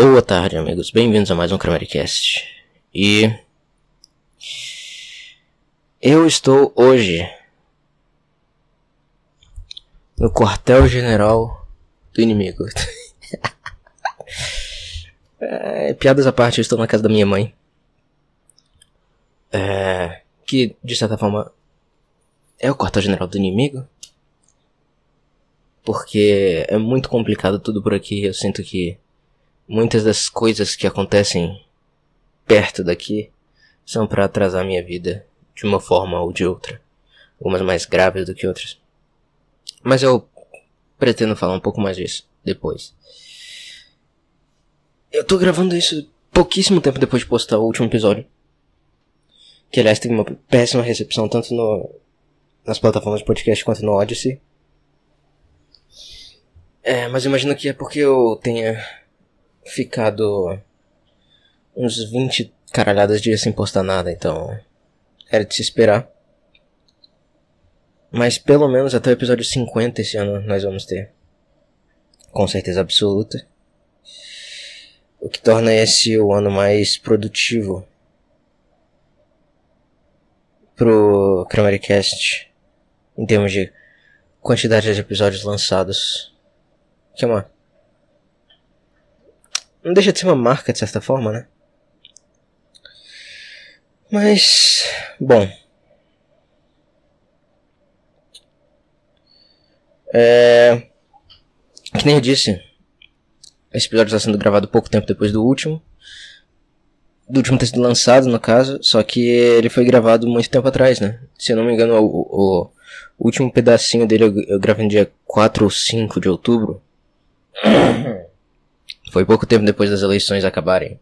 Boa tarde, amigos. Bem-vindos a mais um Cramericast. E eu estou hoje no quartel-general do inimigo. é, piadas à parte, eu estou na casa da minha mãe. É, que de certa forma é o quartel-general do inimigo. Porque é muito complicado tudo por aqui. Eu sinto que muitas das coisas que acontecem perto daqui são para atrasar minha vida de uma forma ou de outra. Algumas mais graves do que outras. Mas eu pretendo falar um pouco mais disso depois. Eu tô gravando isso pouquíssimo tempo depois de postar o último episódio. Que aliás teve uma péssima recepção tanto no, nas plataformas de podcast quanto no Odyssey. É, mas imagino que é porque eu tenha ficado uns 20 caralhadas dias sem postar nada, então era de se esperar. Mas pelo menos até o episódio 50 esse ano nós vamos ter. Com certeza absoluta. O que torna esse o ano mais produtivo pro Cramericast em termos de quantidade de episódios lançados. Que é uma. Não deixa de ser uma marca de certa forma, né? Mas. Bom. É. Que nem eu disse. Esse episódio está sendo gravado pouco tempo depois do último. Do último ter sido lançado, no caso. Só que ele foi gravado muito tempo atrás, né? Se eu não me engano, o, o, último pedacinho dele eu, eu gravei no dia 4 ou 5 de outubro. Foi pouco tempo depois das eleições acabarem.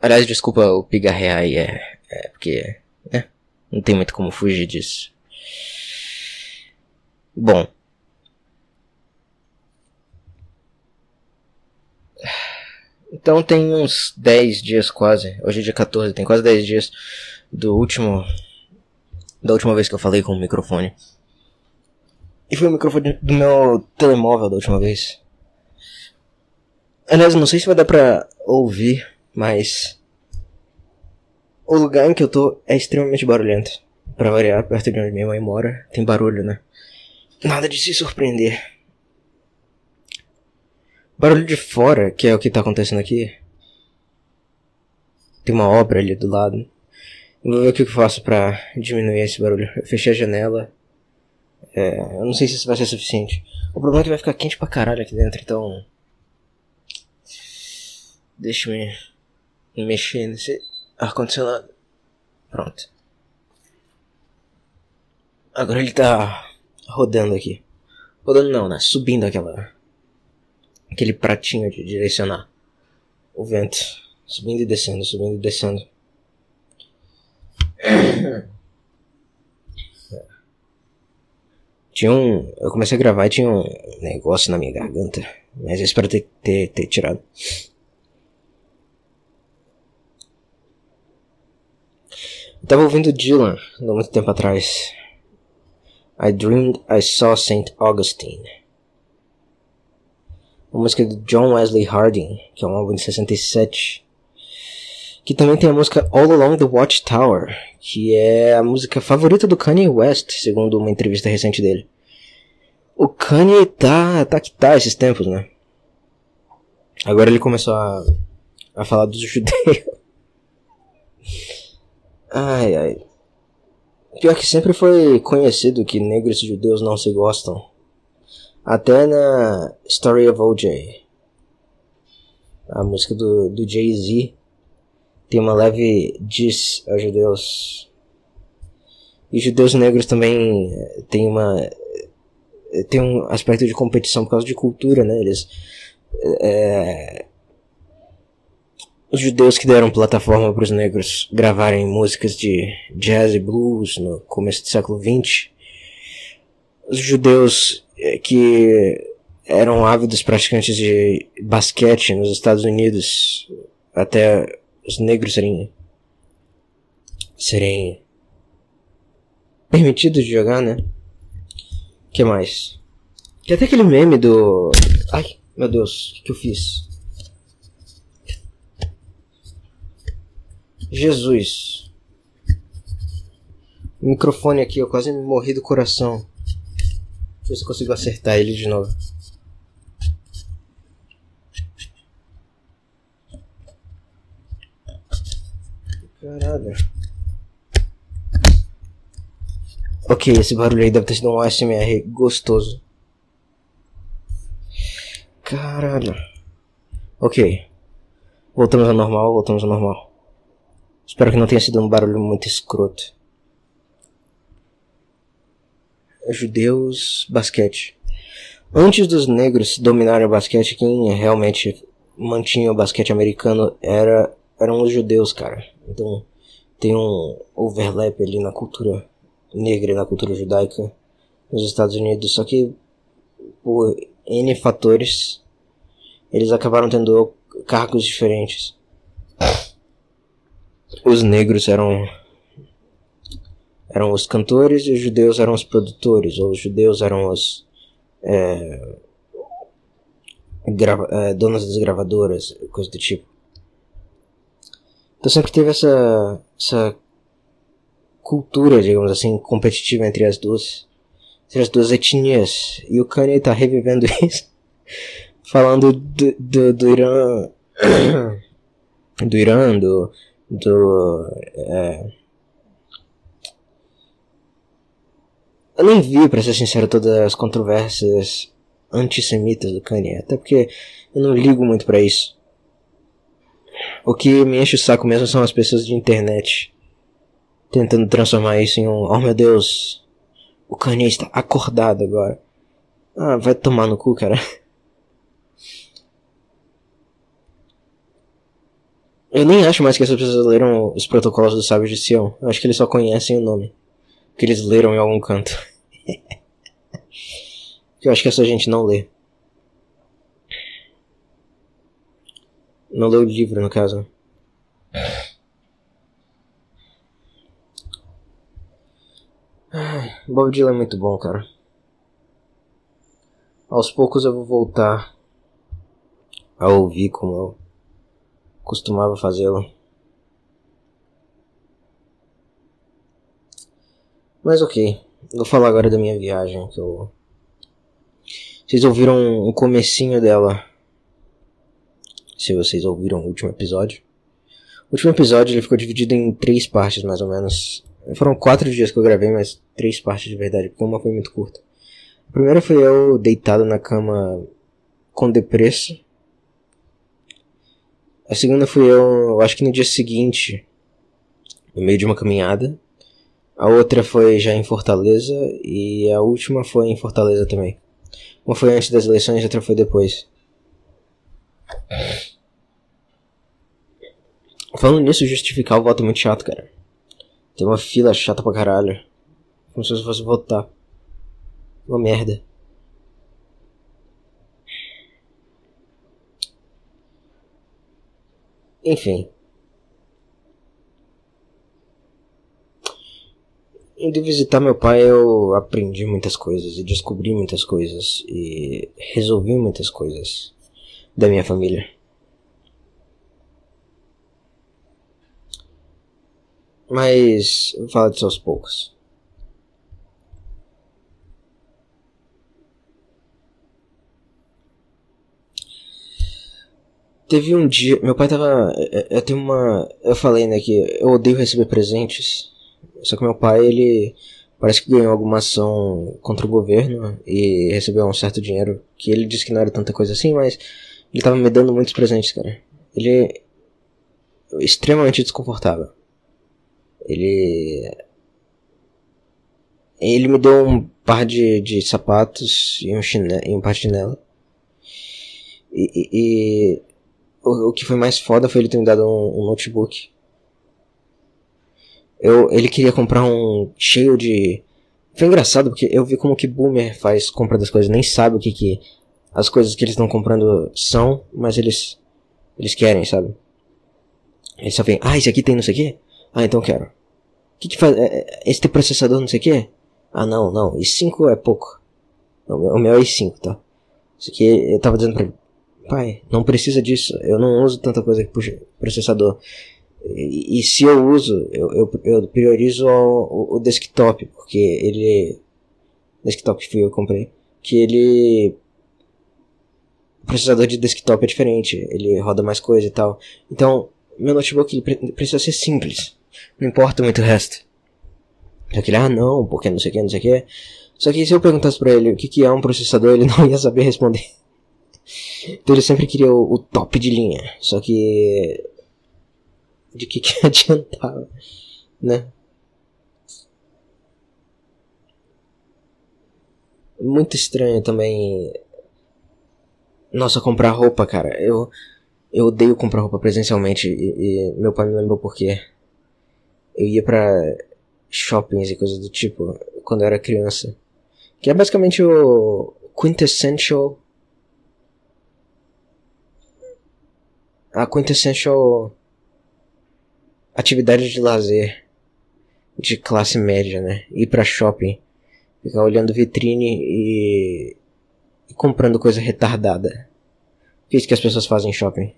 Aliás, desculpa o pigarrear aí, é, é porque, né, não tem muito como fugir disso. Bom. Então tem uns 10 dias quase, hoje é dia 14, tem quase 10 dias do último, da última vez que eu falei com o microfone. E foi o microfone do meu telemóvel da última vez. Aliás, não sei se vai dar pra ouvir, mas. O lugar em que eu tô é extremamente barulhento. Pra variar, perto de onde minha mãe mora, tem barulho, né? Nada de se surpreender. Barulho de fora, que é o que tá acontecendo aqui. Tem uma obra ali do lado. Vou ver o que eu faço pra diminuir esse barulho. Eu fechei a janela. É, eu não sei se isso vai ser suficiente. O problema é que vai ficar quente pra caralho aqui dentro, então. Deixa eu mexer nesse ar-condicionado. Pronto. Agora ele tá rodando aqui. Rodando não, né? Subindo aquela. Aquele pratinho de direcionar o vento. Subindo e descendo, subindo e descendo. Tinha um. Eu comecei a gravar e tinha um negócio na minha garganta. Mas eu espero ter, ter, ter tirado. Eu tava ouvindo Dylan há muito tempo atrás. I Dreamed I Saw St. Augustine. Uma música de John Wesley Harding, que é um álbum de 67. Que também tem a música All Along the Watchtower, que é a música favorita do Kanye West, segundo uma entrevista recente dele. O Kanye tá, tá que tá esses tempos, né? Agora ele começou a, a falar dos judeus. Ai, ai. Pior que sempre foi conhecido que negros e judeus não se gostam. Até na Story of O.J. A música do, do Jay-Z tem uma leve diss aos judeus. E judeus negros também eh, tem uma. Eh, tem um aspecto de competição por causa de cultura, né? Eles. É, os judeus que deram plataforma para os negros gravarem músicas de jazz e blues no começo do século XX, os judeus eh, que eram ávidos praticantes de basquete nos Estados Unidos, até os negros serem serem permitidos de jogar, né? Que mais? Que até aquele meme do ai Meu Deus, o que, que eu fiz? Jesus. O microfone aqui, eu quase morri do coração. Deixa eu ver se eu consigo acertar ele de novo. Caralho. Ok, esse barulho aí deve ter sido um ASMR gostoso. Caralho. Ok. Voltamos ao normal, voltamos ao normal. Espero que não tenha sido um barulho muito escroto. Judeus, basquete. Antes dos negros dominarem o basquete, quem realmente mantinha o basquete americano era, eram os judeus, cara. Então tem um overlap ali na cultura negra e na cultura judaica nos Estados Unidos. Só que por N fatores eles acabaram tendo cargos diferentes. Os negros eram eram os cantores e os judeus eram os produtores, ou os judeus eram os é, grava, é, donos das gravadoras, coisa do tipo. Então sempre teve essa, essa cultura, digamos assim, competitiva entre as duas, entre as duas etnias. E o Kanye tá revivendo isso, falando do, do, do Irã, do Irã, do, do é... Eu nem vi, pra ser sincero, todas as controvérsias antissemitas do Kanye, até porque eu não ligo muito para isso. O que me enche o saco mesmo são as pessoas de internet tentando transformar isso em um. Oh meu Deus, o Kanye está acordado agora. Ah, vai tomar no cu, cara. Eu nem acho mais que essas pessoas leram os protocolos do Sábio de Sião. Eu acho que eles só conhecem o nome. Que eles leram em algum canto. Eu acho que essa gente não lê. Não leu o livro, no caso. Bob Dylan é muito bom, cara. Aos poucos eu vou voltar a ouvir como eu costumava fazê-lo. Mas ok, vou falar agora da minha viagem que eu. Vocês ouviram o comecinho dela se vocês ouviram o último episódio. O último episódio ele ficou dividido em três partes, mais ou menos. Foram quatro dias que eu gravei, mas três partes de verdade, porque uma foi muito curta. A primeira foi eu deitado na cama com depresso. A segunda foi eu, eu acho que no dia seguinte, no meio de uma caminhada. A outra foi já em Fortaleza e a última foi em Fortaleza também. Uma foi antes das eleições e a outra foi depois. Falando nisso, justificar o voto é muito chato, cara. Tem uma fila chata pra caralho. Como se você fosse votar. Uma merda. Enfim. Indo visitar meu pai, eu aprendi muitas coisas e descobri muitas coisas e resolvi muitas coisas da minha família. Mas vou falar disso aos poucos. Teve um dia, meu pai tava, eu tenho uma, eu falei né que eu odeio receber presentes. Só que meu pai ele parece que ganhou alguma ação contra o governo e recebeu um certo dinheiro que ele disse que não era tanta coisa assim, mas ele tava me dando muitos presentes, cara. Ele é extremamente desconfortável. Ele. Ele me deu um par de, de sapatos e um, chinelo, e um par de chinelo. E, e o, o, que foi mais foda foi ele ter me dado um, um notebook. Eu, ele queria comprar um cheio de. Foi engraçado porque eu vi como que boomer faz compra das coisas, nem sabe o que que as coisas que eles estão comprando são, mas eles eles querem, sabe? Eles só vêm, ah, esse aqui tem não sei o quê? Ah, então quero. O que que faz? É, é, esse tem processador não sei o quê? Ah, não, não, i5 é pouco. O meu é i5, tá? Isso aqui eu tava dizendo pra ele, pai, não precisa disso. Eu não uso tanta coisa que puxa processador. E, e se eu uso, eu, eu, eu priorizo o, o, desktop, porque ele. Desktop que eu comprei. Que ele. O processador de desktop é diferente, ele roda mais coisa e tal. Então, meu notebook ele precisa ser simples. Não importa muito o resto. Só que ele, ah não, porque não sei o que, não sei o que. Só que se eu perguntasse pra ele o que, que é um processador, ele não ia saber responder. Então ele sempre queria o, o top de linha. Só que. De que, que adiantava, né? Muito estranho também. Nossa, comprar roupa, cara. Eu. Eu odeio comprar roupa presencialmente e, e meu pai me lembrou por quê. Eu ia pra shoppings e coisas do tipo quando eu era criança. Que é basicamente o quintessential a quintessential atividade de lazer de classe média, né? Ir pra shopping, ficar olhando vitrine e, e comprando coisa retardada. Que é isso que as pessoas fazem em shopping?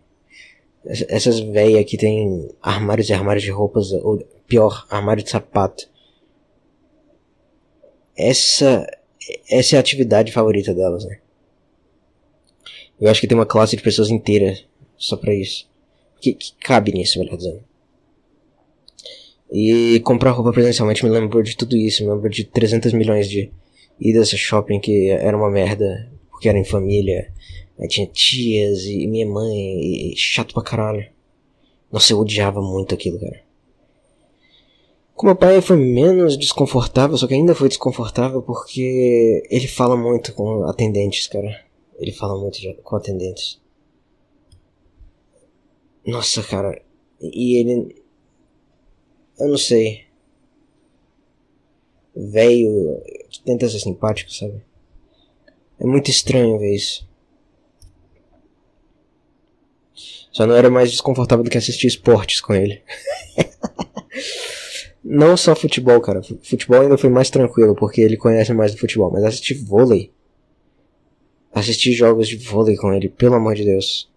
Essas velhas que tem armários e armários de roupas, ou pior, armário de sapato. Essa, essa é a atividade favorita delas, né? Eu acho que tem uma classe de pessoas inteira só pra isso. Que, que cabe nisso, melhor dizendo. E comprar roupa presencialmente me lembrou de tudo isso. Me lembrou de 300 milhões de idas a shopping que era uma merda. Porque era em família. Aí tinha tias e minha mãe. E chato pra caralho. Nossa, eu odiava muito aquilo, cara. Com meu pai foi menos desconfortável, só que ainda foi desconfortável porque ele fala muito com atendentes, cara. Ele fala muito com atendentes. Nossa, cara. E ele. Eu não sei. Velho. Tenta ser simpático, sabe? É muito estranho ver isso. Só não era mais desconfortável do que assistir esportes com ele. não só futebol, cara. Futebol ainda foi mais tranquilo, porque ele conhece mais do futebol. Mas assistir vôlei. Assistir jogos de vôlei com ele, pelo amor de Deus.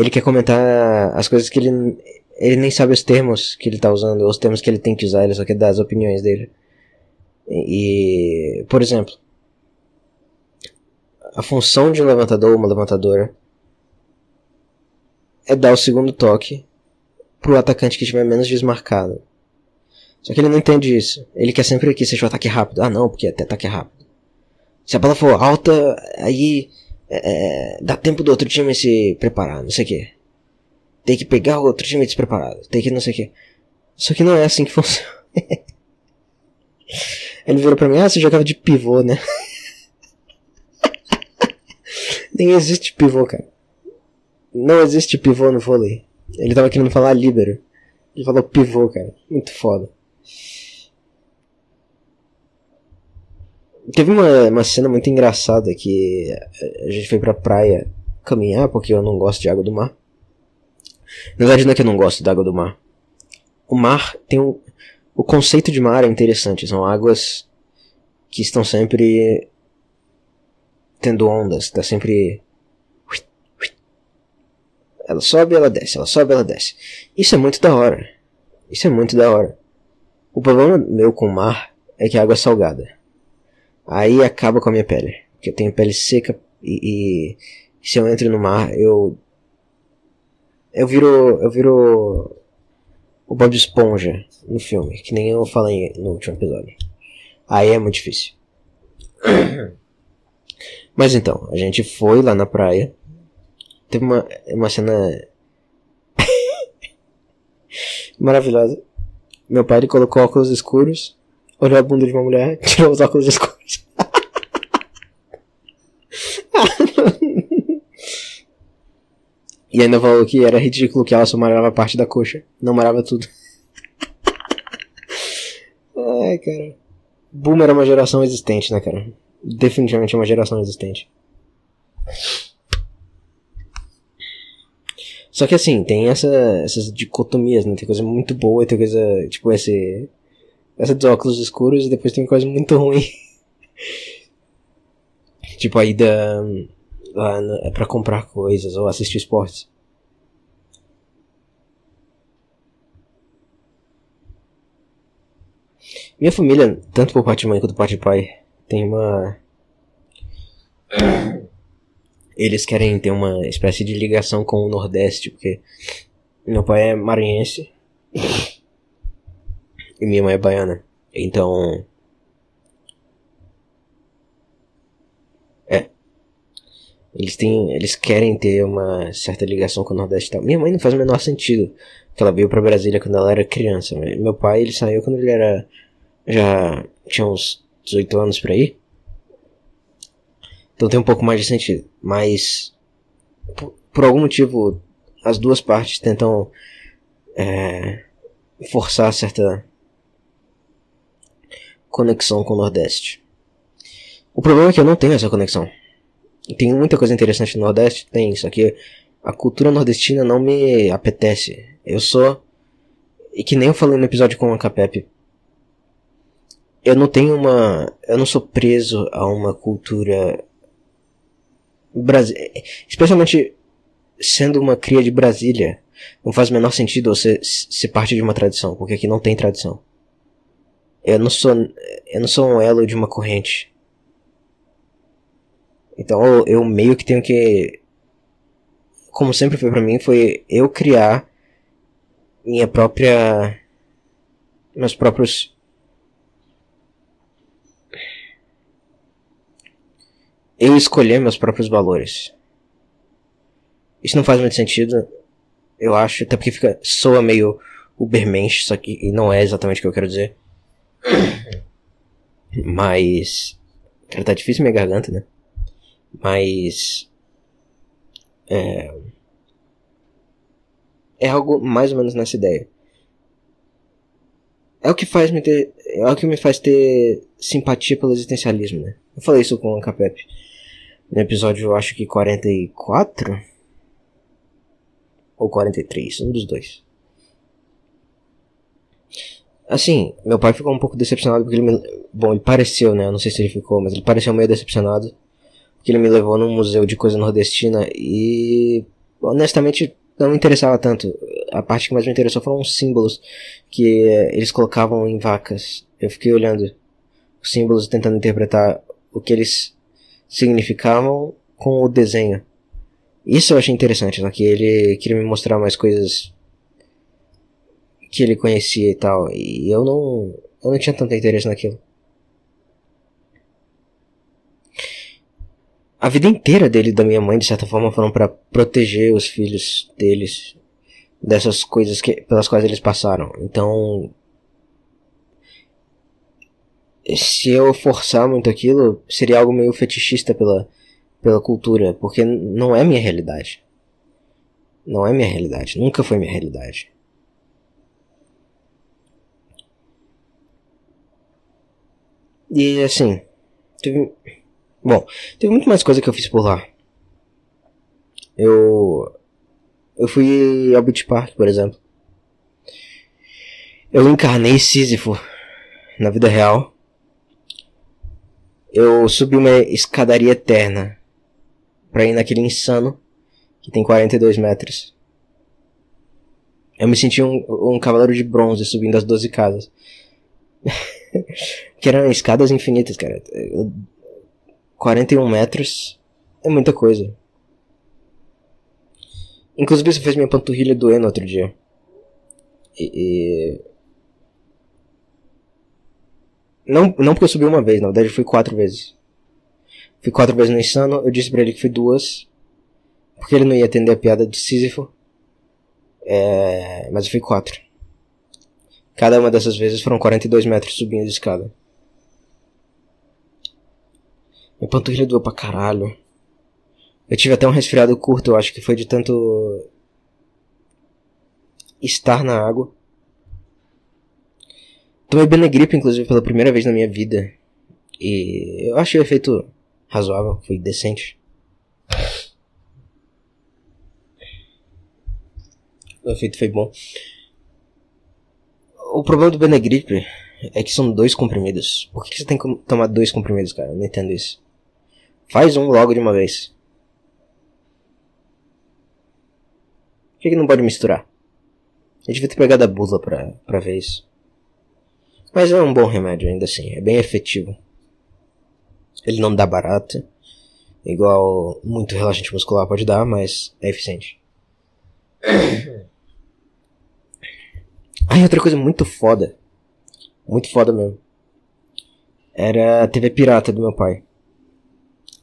Ele quer comentar as coisas que ele ele nem sabe os termos que ele tá usando, os termos que ele tem que usar, ele só quer dar as opiniões dele. E, por exemplo, a função de um levantador ou uma levantadora é dar o segundo toque pro atacante que estiver menos desmarcado. Só que ele não entende isso. Ele quer sempre que seja o ataque rápido. Ah, não, porque é até ataque rápido. Se a bola for alta, aí é, é, dá tempo do outro time se preparar, não sei o que. Tem que pegar o outro time despreparado, tem que não sei o que. Só que não é assim que funciona. Ele virou pra mim, ah, você jogava de pivô, né? Nem existe pivô, cara. Não existe pivô no vôlei. Ele tava querendo falar líbero. Ele falou pivô, cara. Muito foda. Teve uma, uma cena muito engraçada que a gente foi pra praia caminhar porque eu não gosto de água do mar. Na verdade não é que eu não gosto da água do mar. O mar tem um... O conceito de mar é interessante. São águas que estão sempre tendo ondas. Está sempre... Ela sobe, ela desce. Ela sobe, ela desce. Isso é muito da hora. Isso é muito da hora. O problema meu com o mar é que a água é salgada. Aí acaba com a minha pele. Porque eu tenho pele seca e, e se eu entro no mar, eu. Eu viro. Eu viro. O Bob Esponja no filme, que nem eu falei no último episódio. Aí é muito difícil. Mas então, a gente foi lá na praia. Teve uma, uma cena maravilhosa. Meu pai ele colocou óculos escuros olhou a bunda de uma mulher, tirou os óculos escuros. E ainda falou que era ridículo que ela só marava parte da coxa, não marava tudo. Ai, cara. Boomer é uma geração existente, né, cara? Definitivamente é uma geração existente. Só que assim, tem essa, essas dicotomias, né? Tem coisa muito boa e tem coisa, tipo, esse essa dos óculos escuros e depois tem coisa muito ruim. Tipo, a ida lá é pra comprar coisas ou assistir esportes. Minha família, tanto por parte de mãe quanto por parte de pai, tem uma. Eles querem ter uma espécie de ligação com o Nordeste, porque meu pai é maranhense e minha mãe é baiana. Então. Eles têm. Eles querem ter uma certa ligação com o Nordeste e tal. Minha mãe não faz o menor sentido. Porque ela veio pra Brasília quando ela era criança. mas Meu pai, ele saiu quando ele era. Já tinha uns 18 anos por aí. Então tem um pouco mais de sentido. Mas. Por, por algum motivo, as duas partes tentam. É, forçar certa conexão com o Nordeste. O problema é que eu não tenho essa conexão. Tem muita coisa interessante no Nordeste, tem, só que a cultura nordestina não me apetece. Eu sou. E que nem eu falei no episódio com a Capep. Eu não tenho uma. Eu não sou preso a uma cultura. Brasi Especialmente sendo uma cria de Brasília. Não faz o menor sentido você ser parte de uma tradição, porque aqui não tem tradição. Eu não sou. Eu não sou um elo de uma corrente. Então eu, meio que tenho que. Como sempre foi pra mim, foi eu criar minha própria. Meus próprios. Eu escolher meus próprios valores. Isso não faz muito sentido, eu acho, até porque fica, soa meio ubermensch, só que e não é exatamente o que eu quero dizer. Mas. Cara, tá difícil minha garganta, né? Mas. É. É algo mais ou menos nessa ideia. É o que faz me ter. É o que me faz ter simpatia pelo existencialismo, né? Eu falei isso com a Capep. No episódio, eu acho que 44? Ou 43, um dos dois. Assim, meu pai ficou um pouco decepcionado porque ele me. Bom, ele pareceu, né? Eu não sei se ele ficou, mas ele pareceu meio decepcionado. Porque ele me levou num museu de coisa nordestina e. Honestamente, não me interessava tanto. A parte que mais me interessou foram os símbolos que eh, eles colocavam em vacas. Eu fiquei olhando os símbolos tentando interpretar o que eles significavam com o desenho. Isso eu achei interessante, só que ele queria me mostrar mais coisas que ele conhecia e tal. E eu não. Eu não tinha tanto interesse naquilo. A vida inteira dele e da minha mãe, de certa forma, foram para proteger os filhos deles dessas coisas que, pelas quais eles passaram. Então. Se eu forçar muito aquilo, seria algo meio fetichista pela, pela cultura, porque não é minha realidade. Não é minha realidade, nunca foi minha realidade. E assim, teve. Bom, teve muito mais coisa que eu fiz por lá. Eu. Eu fui ao Beach Park, por exemplo. Eu encarnei Sísifo na vida real. Eu subi uma escadaria eterna pra ir naquele insano que tem 42 metros. Eu me senti um, um cavaleiro de bronze subindo as 12 casas. que eram escadas infinitas, cara. 41 metros é muita coisa. Inclusive isso fez minha panturrilha doer no outro dia. E, e... Não, não porque eu subi uma vez, na verdade fui quatro vezes. Fui quatro vezes no Insano, eu disse pra ele que fui duas. Porque ele não ia atender a piada de Sísifo. É... Mas eu fui quatro. Cada uma dessas vezes foram 42 metros subindo de escada. Minha panturrilha doeu pra caralho. Eu tive até um resfriado curto, eu acho que foi de tanto estar na água. Tomei Benegripe, inclusive, pela primeira vez na minha vida. E eu achei o efeito razoável, foi decente. O efeito foi bom. O problema do Benegripe é que são dois comprimidos. Por que você tem que tomar dois comprimidos, cara? Eu não entendo isso. Faz um logo de uma vez. Por que, que não pode misturar? Eu devia ter pegado a bula pra, pra ver isso. Mas é um bom remédio ainda assim, é bem efetivo. Ele não dá barato, igual muito relaxante muscular pode dar, mas é eficiente. Aí outra coisa muito foda, muito foda mesmo, era a TV pirata do meu pai.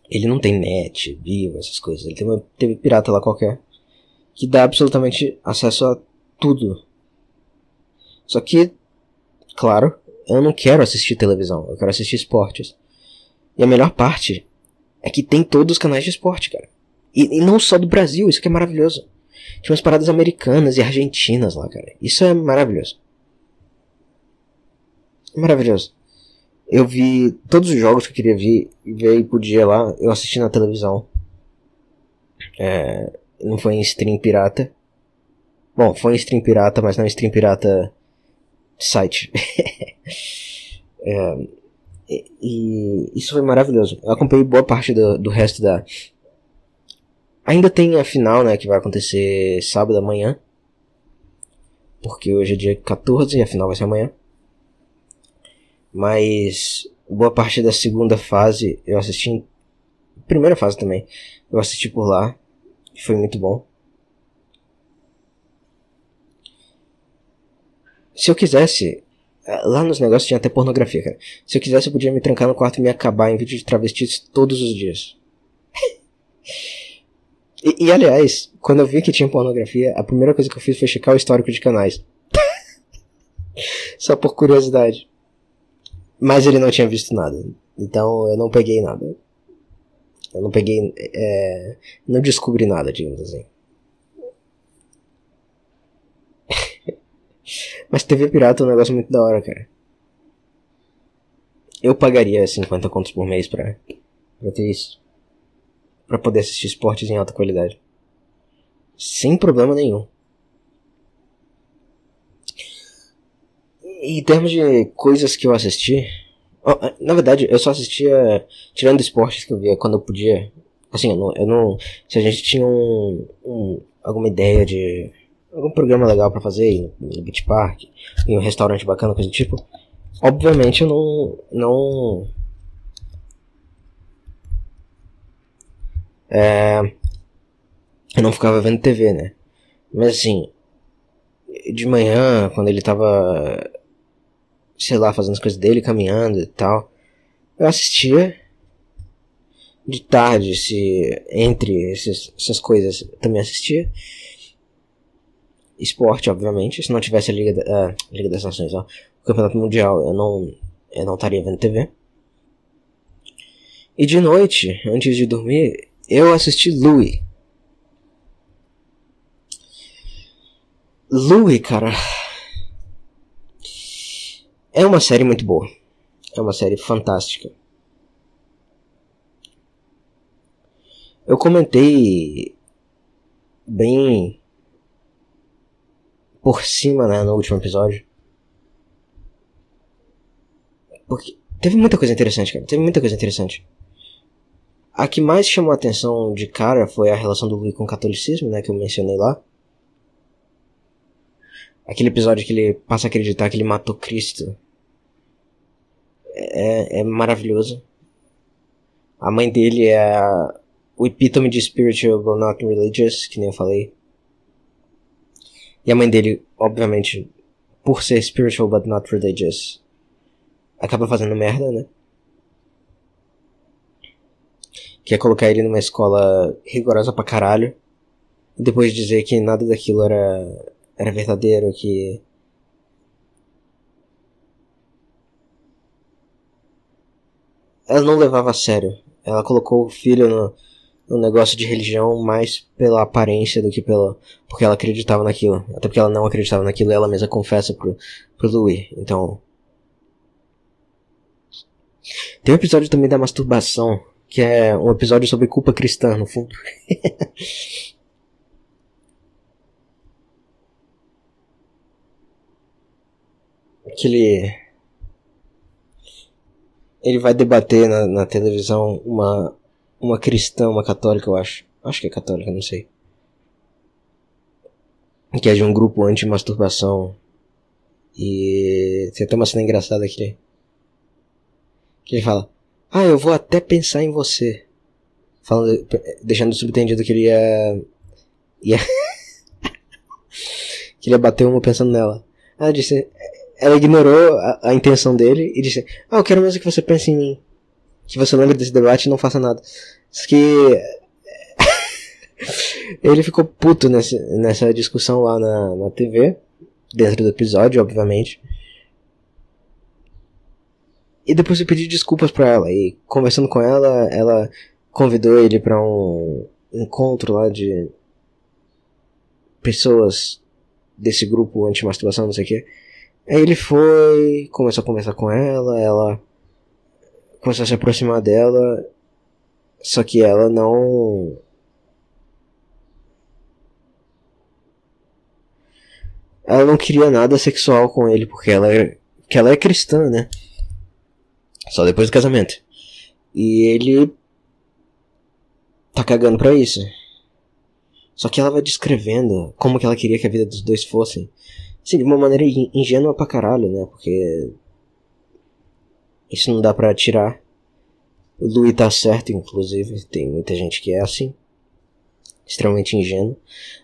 Ele não tem net, vivo, essas coisas. Ele tem uma TV pirata lá qualquer que dá absolutamente acesso a tudo. Só que Claro, eu não quero assistir televisão, eu quero assistir esportes. E a melhor parte é que tem todos os canais de esporte, cara. E, e não só do Brasil, isso que é maravilhoso. Tinha umas paradas americanas e argentinas lá, cara. Isso é maravilhoso. Maravilhoso. Eu vi todos os jogos que eu queria ver, ver e podia lá, eu assisti na televisão. É, não foi em stream pirata. Bom, foi em stream pirata, mas não em stream pirata site. é, e, e, isso foi maravilhoso. Eu acompanhei boa parte do, do resto da. Ainda tem a final, né, que vai acontecer sábado amanhã. Porque hoje é dia 14 e a final vai ser amanhã. Mas boa parte da segunda fase eu assisti. Primeira fase também. Eu assisti por lá. Foi muito bom. Se eu quisesse, eh, lá nos negócios tinha até pornografia, cara. Se eu quisesse, eu podia me trancar no quarto e me acabar em vídeo de travestis todos os dias. e, e, aliás, quando eu vi que tinha pornografia, a primeira coisa que eu fiz foi checar o histórico de canais. Só por curiosidade. Mas ele não tinha visto nada. Então eu não peguei nada. Eu não peguei. É, não descobri nada, digamos assim. Mas TV pirata é um negócio muito da hora, cara. Eu pagaria 50 contos por mês pra, pra ter isso. Pra poder assistir esportes em alta qualidade. Sem problema nenhum. Em termos de coisas que eu assisti. Na verdade, eu só assistia. Tirando esportes que eu via quando eu podia. Assim, eu não. Eu não se a gente tinha um, um alguma ideia de algum programa legal para fazer no Beach Park, em um restaurante bacana, coisa do tipo, obviamente eu não. não é, eu não ficava vendo TV, né? Mas assim, de manhã, quando ele tava, sei lá, fazendo as coisas dele, caminhando e tal, eu assistia. De tarde, se entre esses, essas coisas, também assistia esporte, obviamente. Se não tivesse a Liga, da, Liga das Nações, ó, o Campeonato Mundial, eu não, eu não estaria vendo TV. E de noite, antes de dormir, eu assisti Louie. Louie, cara. É uma série muito boa. É uma série fantástica. Eu comentei bem por cima, né, no último episódio. Porque teve muita coisa interessante, cara. Teve muita coisa interessante. A que mais chamou a atenção de cara foi a relação do Louis com o catolicismo, né, que eu mencionei lá. Aquele episódio que ele passa a acreditar que ele matou Cristo. É, é maravilhoso. A mãe dele é o epítome de spiritual but not religious, que nem eu falei. E a mãe dele, obviamente, por ser spiritual but not religious, acaba fazendo merda, né? Que é colocar ele numa escola rigorosa pra caralho. E depois dizer que nada daquilo era, era verdadeiro, que. Ela não levava a sério. Ela colocou o filho no, um negócio de religião mais pela aparência do que pela. porque ela acreditava naquilo. Até porque ela não acreditava naquilo e ela mesma confessa pro, pro Louis. Então. Tem um episódio também da masturbação, que é um episódio sobre culpa cristã, no fundo. que ele. Ele vai debater na, na televisão uma uma cristã, uma católica, eu acho. Acho que é católica, não sei. Que é de um grupo anti-masturbação. E tem até uma cena engraçada ele, que ele fala: Ah, eu vou até pensar em você. Falando, deixando subentendido que ele ia. ia que ele ia bater uma pensando nela. Ela disse. Ela ignorou a, a intenção dele e disse: Ah, eu quero mesmo que você pense em mim que você lembre desse debate e não faça nada. Isso que. ele ficou puto nessa, nessa discussão lá na, na TV, dentro do episódio, obviamente. E depois eu pedi desculpas pra ela. E conversando com ela, ela convidou ele para um encontro lá de pessoas desse grupo anti-masturbação, não sei o que. Aí ele foi, começou a conversar com ela, ela começou a se aproximar dela, só que ela não. Ela não queria nada sexual com ele, porque ela é, ela é cristã, né? Só depois do casamento. E ele tá cagando pra isso. Só que ela vai descrevendo como que ela queria que a vida dos dois fosse. Assim, de uma maneira ingênua pra caralho, né? Porque isso não dá pra tirar. O Louis tá certo, inclusive. Tem muita gente que é assim. Extremamente ingênuo.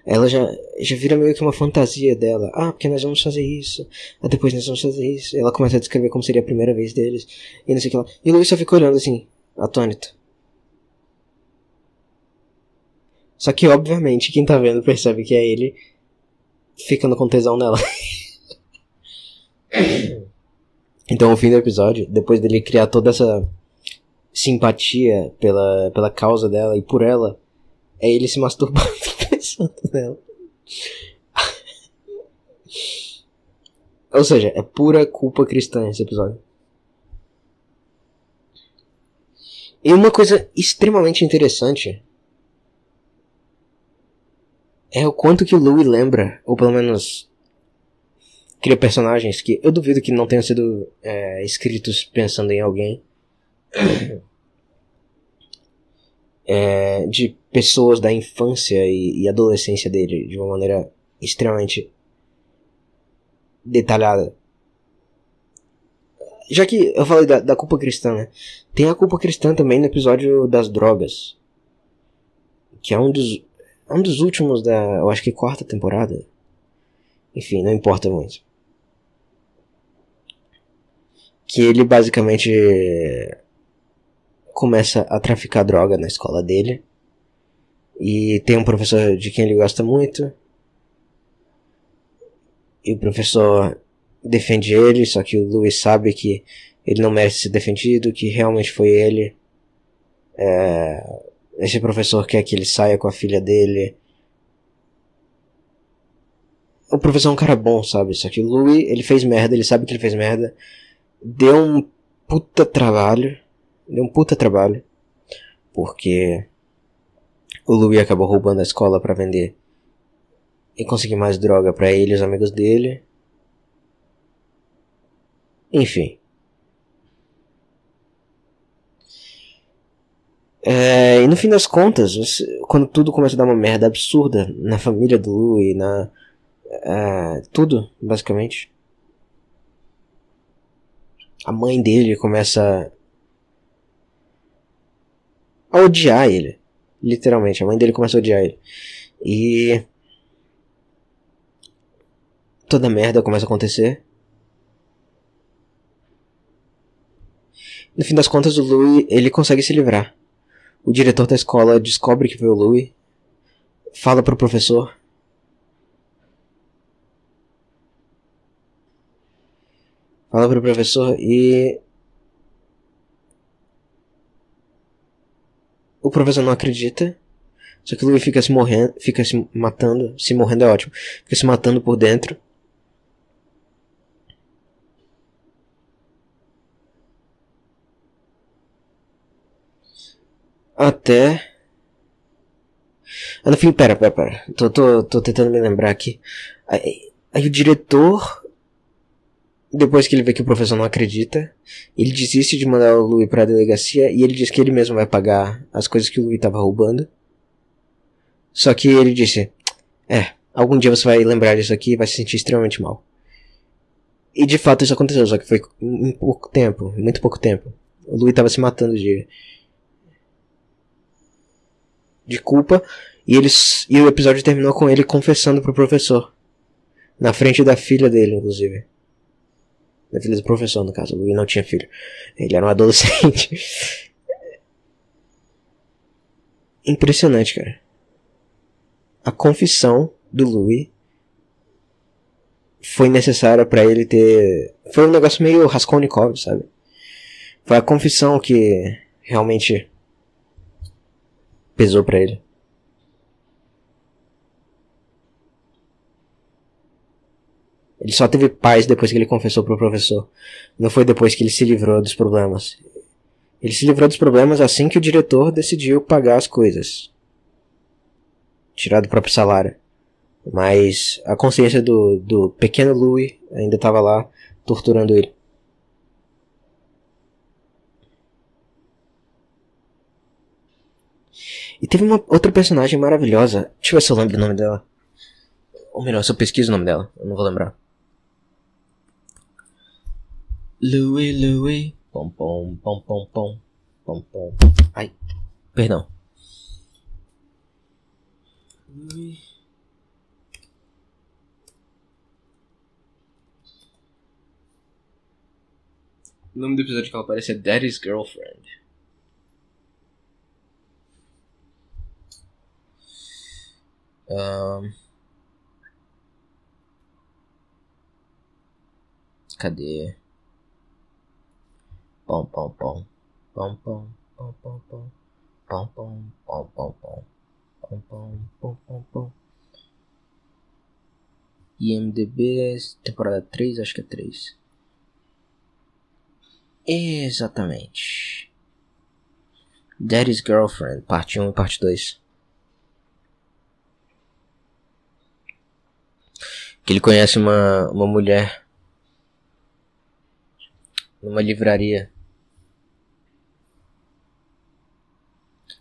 Ela já, já vira meio que uma fantasia dela. Ah, porque nós vamos fazer isso. Ah, depois nós vamos fazer isso. Ela começa a descrever como seria a primeira vez deles. E não sei o que lá. E o Louis só fica olhando assim, atônito. Só que, obviamente, quem tá vendo percebe que é ele ficando com tesão nela. Então, o fim do episódio, depois dele criar toda essa simpatia pela, pela causa dela e por ela, é ele se masturbando pensando nela. Ou seja, é pura culpa cristã esse episódio. E uma coisa extremamente interessante é o quanto que o Louis lembra, ou pelo menos cria personagens que eu duvido que não tenham sido é, escritos pensando em alguém. É, de pessoas da infância e, e, adolescência dele de uma maneira extremamente detalhada. Já que eu falei da, da culpa cristã, né? Tem a culpa cristã também no episódio das drogas. Que é um dos, um dos últimos da, eu acho que quarta temporada. Enfim, não importa muito que ele basicamente começa a traficar droga na escola dele. E tem um professor de quem ele gosta muito. E o professor defende ele, só que o Louis sabe que ele não merece ser defendido, que realmente foi ele. É, esse professor quer que ele saia com a filha dele. O professor é um cara bom, sabe? Só que o Louis, ele fez merda, ele sabe que ele fez merda deu um puta trabalho. Deu um puta trabalho. Porque o Louis acabou roubando a escola para vender e conseguir mais droga para ele e os amigos dele. Enfim. É, e no fim das contas, quando tudo começa a dar uma merda absurda na família do Louis, na. É, tudo, basicamente a mãe dele começa a odiar ele. Literalmente, a mãe dele começa a odiar ele. E toda merda começa a acontecer. No fim das contas, o Louis, ele consegue se livrar. O diretor da escola descobre que foi o Louis, fala pro professor, Fala pro professor e. O professor não acredita. Só que o Louis fica se morrendo, fica se matando. Se morrendo é ótimo. Fica se matando por dentro. Até. Ah, no fim, pera, pera, pera. Tô, tô, tô tentando me lembrar aqui. Aí, aí o diretor depois que ele vê que o professor não acredita, ele desiste de mandar o Louis pra delegacia e ele diz que ele mesmo vai pagar as coisas que o Louis tava roubando. Só que ele disse: É, algum dia você vai lembrar disso aqui e vai se sentir extremamente mal. E de fato isso aconteceu, só que foi em pouco tempo, muito pouco tempo. O Louis tava se matando de. De culpa. E, eles, e o episódio terminou com ele confessando pro professor. Na frente da filha dele, inclusive. Da filha do professor, no caso. Louis não tinha filho. Ele era um adolescente. Impressionante, cara. A confissão do Louis foi necessária para ele ter. Foi um negócio meio Raskolnikov, sabe? Foi a confissão que realmente pesou para ele. Ele só teve paz depois que ele confessou pro professor. Não foi depois que ele se livrou dos problemas. Ele se livrou dos problemas assim que o diretor decidiu pagar as coisas. Tirar do próprio salário. Mas a consciência do, do pequeno Louis ainda estava lá torturando ele. E teve uma outra personagem maravilhosa. Deixa eu ver se eu lembro o nome dela. Ou melhor, se eu pesquiso o nome dela. Eu não vou lembrar. Louis, Louis. Pom, pom, pom, pom, pom. Pom, pom. Ai. Perdão. Louis. O nome do episódio que ela aparece é Daddy's Girlfriend. Um... Cadê? Pão, pão, pão. Pão, pão, pão, pão, pão. Pão, pão, pão, pão, pão. Pão, pão, pão, pão, pão. IMDB, temporada 3, acho que é 3. Exatamente. Daddy's Girlfriend, parte 1 e parte 2. Que ele conhece uma, uma mulher numa livraria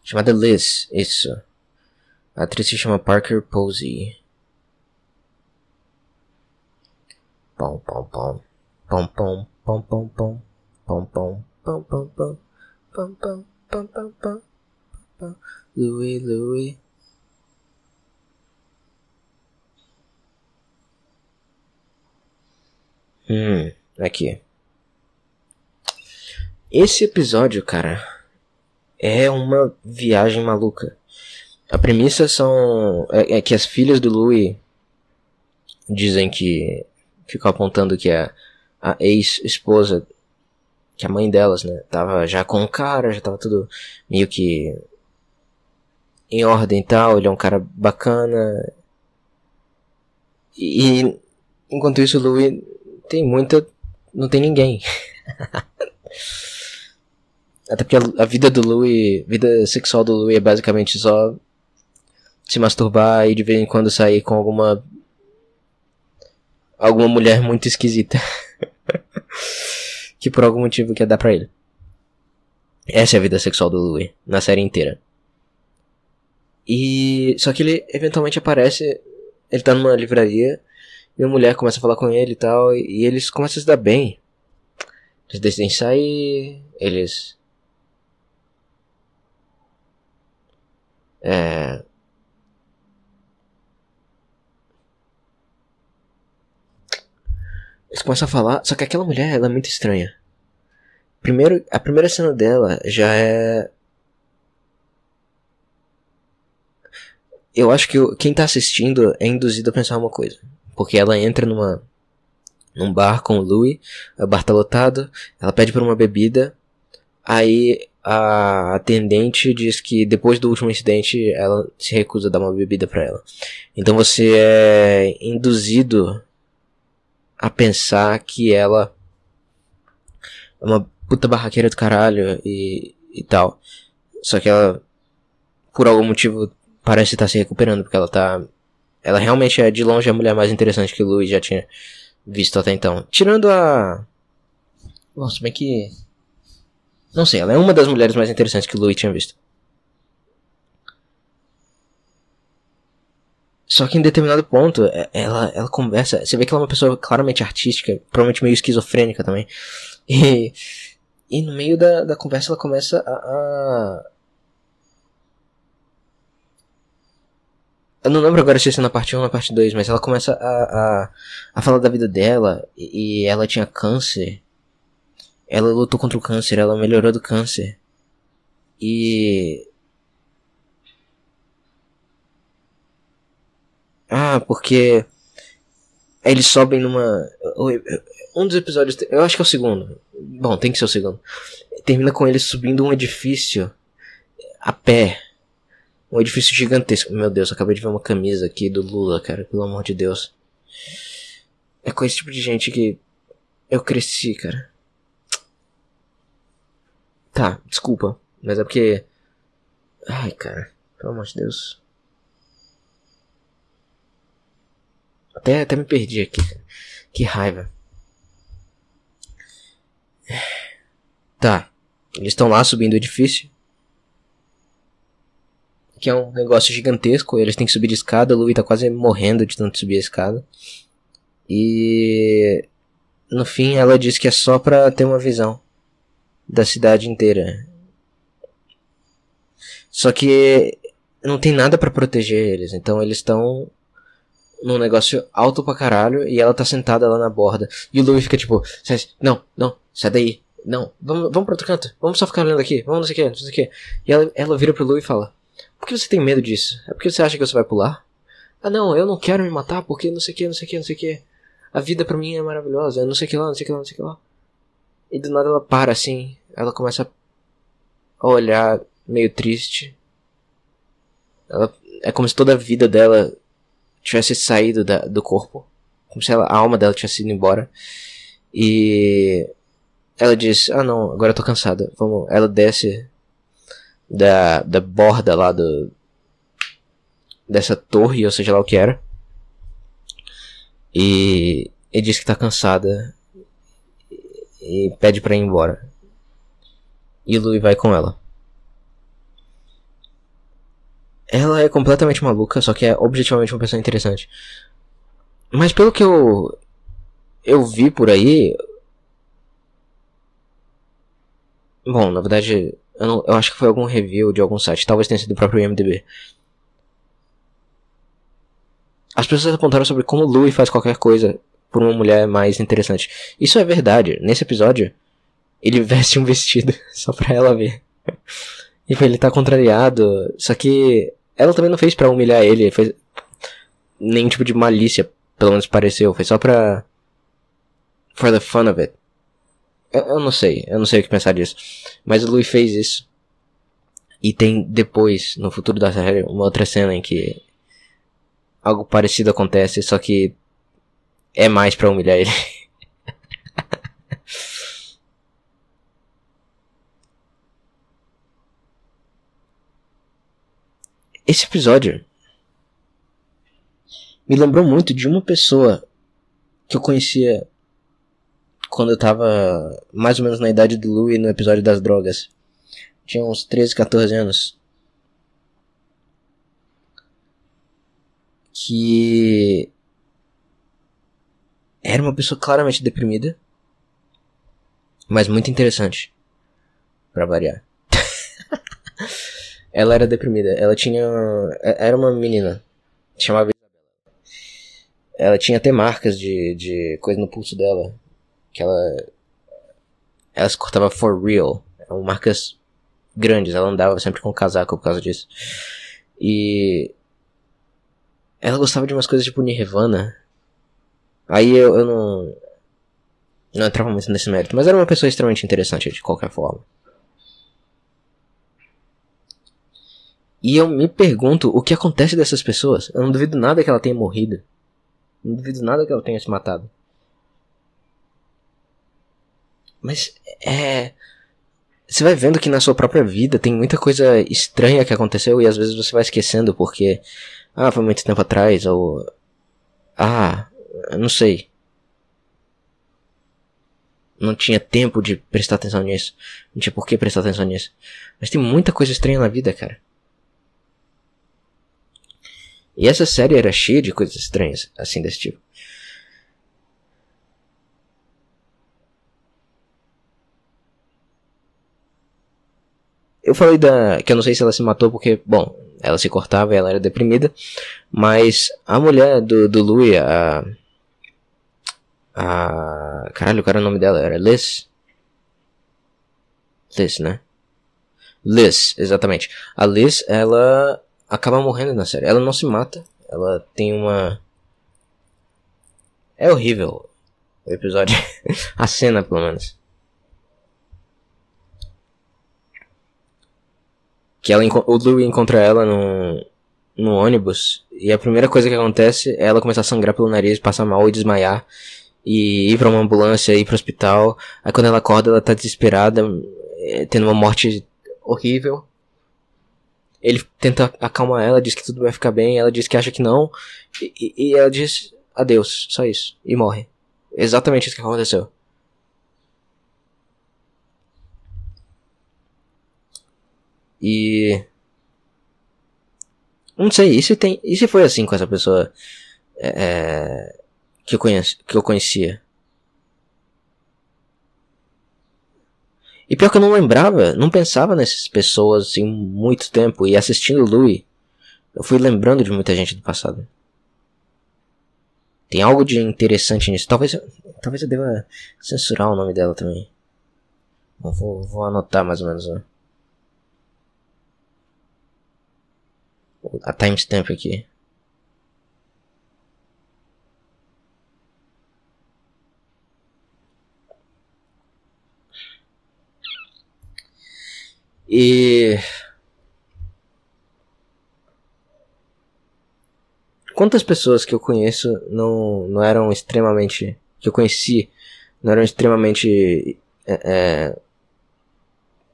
chamada Liz, isso. A atriz se chama Parker Posey. Pom pom pom. Pom pom pom pom pom. Pom pom pom pom pom pom pom pom pom pom Hum, aqui. Esse episódio, cara, é uma viagem maluca. A premissa são é, é que as filhas do Louis dizem que ficam apontando que a, a ex-esposa que a mãe delas, né, tava já com o cara, já tava tudo meio que em ordem e tal, ele é um cara bacana. E enquanto isso o Louis tem muita. não tem ninguém. Até porque a, a, vida do Louis, vida sexual do Louis é basicamente só se masturbar e de vez em quando sair com alguma alguma mulher muito esquisita. que por algum motivo quer dar pra ele. Essa é a vida sexual do Louis, na série inteira. E. Só que ele eventualmente aparece. Ele tá numa livraria. E a mulher começa a falar com ele e tal. E, eles começam a se dar bem. Eles decidem sair. Eles. É. Eles começam a falar, só que aquela mulher, ela é muito estranha. Primeiro, a primeira cena dela já é. Eu acho que quem tá assistindo é induzido a pensar uma coisa. Porque ela entra numa. num bar com o Louis, o bar tá lotado, ela pede por uma bebida, aí a atendente diz que depois do último incidente ela se recusa a dar uma bebida para ela. Então você é induzido a pensar que ela é uma puta barraqueira do caralho e, e tal. Só que ela, por algum motivo, parece estar se recuperando, porque ela tá. Ela realmente é de longe a mulher mais interessante que o Louis já tinha visto até então. Tirando a. Se bem que. Não sei, ela é uma das mulheres mais interessantes que o Louis tinha visto. Só que em determinado ponto, é, ela, ela conversa. Você vê que ela é uma pessoa claramente artística, provavelmente meio esquizofrênica também. E, e no meio da, da conversa ela começa a. Eu não lembro agora se isso é na parte 1 ou na parte 2, mas ela começa a, a, a falar da vida dela. E, e ela tinha câncer. Ela lutou contra o câncer, ela melhorou do câncer. E Ah, porque eles sobem numa. Um dos episódios. Eu acho que é o segundo. Bom, tem que ser o segundo. Termina com eles subindo um edifício a pé. Um edifício gigantesco. Meu Deus, acabei de ver uma camisa aqui do Lula, cara. Pelo amor de Deus. É com esse tipo de gente que eu cresci, cara. Tá, desculpa. Mas é porque. Ai, cara. Pelo amor de Deus. Até, até me perdi aqui. Que raiva. Tá. Eles estão lá subindo o edifício. Que é um negócio gigantesco. Eles têm que subir de escada. O Louis tá quase morrendo de tanto subir a escada. E. No fim, ela diz que é só pra ter uma visão da cidade inteira. Só que não tem nada para proteger eles. Então eles estão num negócio alto pra caralho e ela tá sentada lá na borda. E o Louis fica tipo, não, não, sai daí. Não, vamos, vamos pra outro canto. Vamos só ficar olhando aqui. Vamos não sei o que, não sei o que. E ela, ela vira pro Louis e fala: Por que você tem medo disso? É porque você acha que você vai pular? Ah, não, eu não quero me matar porque não sei o que, não sei o que, não sei o que. A vida pra mim é maravilhosa. Não sei o que lá, não sei o que lá, não sei o que lá. E do nada ela para assim. Ela começa a olhar meio triste. Ela, é como se toda a vida dela tivesse saído da, do corpo. Como se ela, a alma dela tivesse ido embora. E ela diz: Ah, não, agora eu tô cansada. Vamos. Ela desce da, da borda lá do. dessa torre, ou seja lá o que era. E, e diz que tá cansada. E, pede pra ir embora. E Louis vai com ela. Ela é completamente maluca, só que é objetivamente uma pessoa interessante. Mas pelo que eu eu vi por aí, bom, na verdade, eu, não, eu acho que foi algum review de algum site, talvez tenha sido do próprio IMDb. As pessoas apontaram sobre como Louis faz qualquer coisa por uma mulher mais interessante. Isso é verdade. Nesse episódio, ele veste um vestido só pra ela ver. E ele tá contrariado. Só que ela também não fez para humilhar ele, fez nenhum tipo de malícia, pelo menos pareceu, foi só pra for the fun of it. Eu, eu não sei, eu não sei o que pensar disso. Mas o Louis fez isso. E tem depois, no futuro da série, uma outra cena em que algo parecido acontece, só que é mais para humilhar ele. Esse episódio me lembrou muito de uma pessoa que eu conhecia quando eu tava mais ou menos na idade do Louis no episódio das drogas. Tinha uns 13, 14 anos. Que era uma pessoa claramente deprimida, mas muito interessante, para variar. Ela era deprimida. Ela tinha. Era uma menina. Chamava. Ela tinha até marcas de, de coisa no pulso dela. Que ela. Ela se cortava for real. Eram marcas grandes. Ela andava sempre com casaco por causa disso. E. Ela gostava de umas coisas tipo Nirvana. Aí eu, eu não. Não entrava muito nesse mérito. Mas era uma pessoa extremamente interessante de qualquer forma. E eu me pergunto o que acontece dessas pessoas. Eu não duvido nada que ela tenha morrido. Não duvido nada que ela tenha se matado. Mas é. Você vai vendo que na sua própria vida tem muita coisa estranha que aconteceu e às vezes você vai esquecendo porque. Ah, foi muito tempo atrás, ou. Ah, não sei. não tinha tempo de prestar atenção nisso. Não tinha por que prestar atenção nisso. Mas tem muita coisa estranha na vida, cara. E essa série era cheia de coisas estranhas, assim desse tipo. Eu falei da. que eu não sei se ela se matou porque, bom, ela se cortava e ela era deprimida. Mas a mulher do, do Louis, a. A. Caralho, qual era o nome dela? Era Liz? Liz, né? Liz, exatamente. A Liz, ela acaba morrendo na série. Ela não se mata. Ela tem uma. É horrível o episódio. a cena, pelo menos. Que ela, o Louie encontra ela no, no ônibus. E a primeira coisa que acontece é ela começar a sangrar pelo nariz, passar mal e desmaiar. E ir pra uma ambulância, ir pro hospital. Aí quando ela acorda, ela tá desesperada, eh, tendo uma morte horrível. Ele tenta acalmar ela, diz que tudo vai ficar bem, ela diz que acha que não. E, e ela diz adeus, só isso. E morre. Exatamente isso que aconteceu. E. Não sei, se, tem, e se foi assim com essa pessoa é, que, eu conheço, que eu conhecia? E pior que eu não lembrava, não pensava nessas pessoas assim muito tempo. E assistindo Louis, eu fui lembrando de muita gente do passado. Tem algo de interessante nisso. Talvez, talvez eu deva censurar o nome dela também. vou, vou anotar mais ou menos. Né? A timestamp aqui. E quantas pessoas que eu conheço não, não eram extremamente que eu conheci não eram extremamente é, é,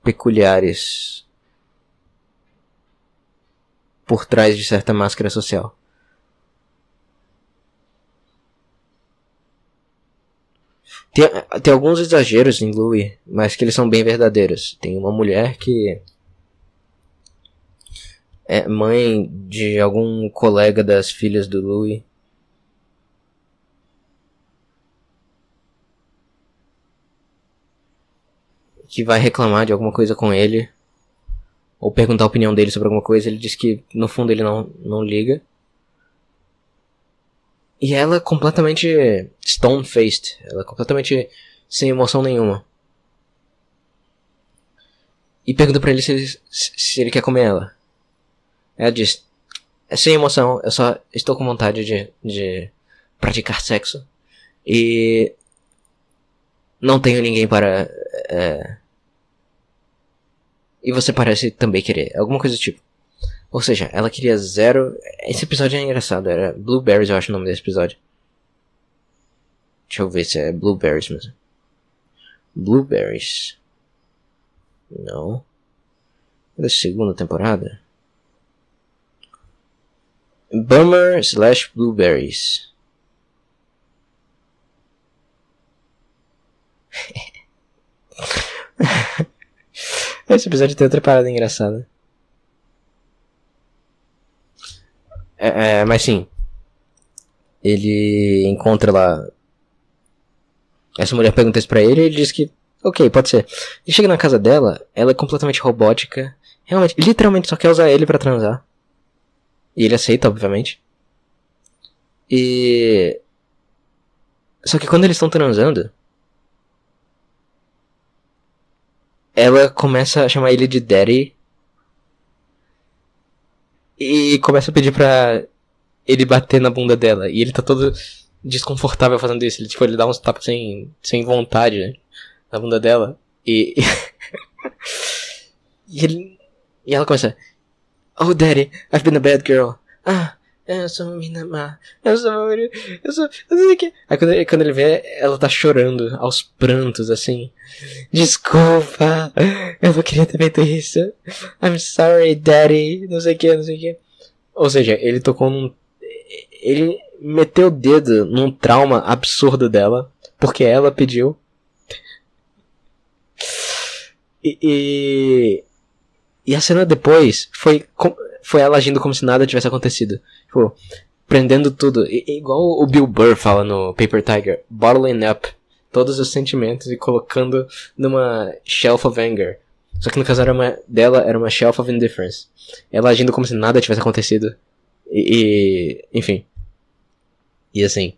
peculiares por trás de certa máscara social. Tem, tem alguns exageros em Louis, mas que eles são bem verdadeiros. Tem uma mulher que é mãe de algum colega das filhas do Louis. Que vai reclamar de alguma coisa com ele ou perguntar a opinião dele sobre alguma coisa, ele diz que no fundo ele não, não liga. E ela é completamente stone-faced, ela é completamente sem emoção nenhuma. E pergunta pra ele se ele, se ele quer comer ela. Ela diz: É sem emoção, eu só estou com vontade de, de praticar sexo. E. Não tenho ninguém para. É, e você parece também querer. Alguma coisa do tipo. Ou seja, ela queria zero. Esse episódio é engraçado, era Blueberries, eu acho o nome desse episódio. Deixa eu ver se é Blueberries mesmo. Blueberries. Não. É da segunda temporada? Bummer slash Blueberries. Esse episódio tem outra parada engraçada. É, é, mas sim. Ele encontra lá. Essa mulher pergunta isso pra ele e ele diz que. Ok, pode ser. Ele chega na casa dela, ela é completamente robótica. Realmente, literalmente só quer usar ele para transar. E ele aceita, obviamente. E. Só que quando eles estão transando, ela começa a chamar ele de Daddy. E começa a pedir pra ele bater na bunda dela. E ele tá todo desconfortável fazendo isso. Ele, tipo, ele dá uns tapas sem, sem vontade né, na bunda dela. E. e, ele, e ela começa. Oh, Daddy, I've been a bad girl. Ah, eu sou uma menina má. Eu sou uma menina. Eu sou. Eu sei o que. Aí quando, quando ele vê, ela tá chorando aos prantos, assim. Desculpa. Eu não queria ter feito isso. I'm sorry, daddy. Não sei o que, não sei o que. Ou seja, ele tocou num. Ele meteu o dedo num trauma absurdo dela. Porque ela pediu. E, e, e a cena depois foi, foi ela agindo como se nada tivesse acontecido. Tipo, prendendo tudo. E, igual o Bill Burr fala no Paper Tiger, bottling up todos os sentimentos e colocando numa shelf of anger. Só que no caso era uma, dela era uma shelf of indifference. Ela agindo como se nada tivesse acontecido. E, e enfim. E assim.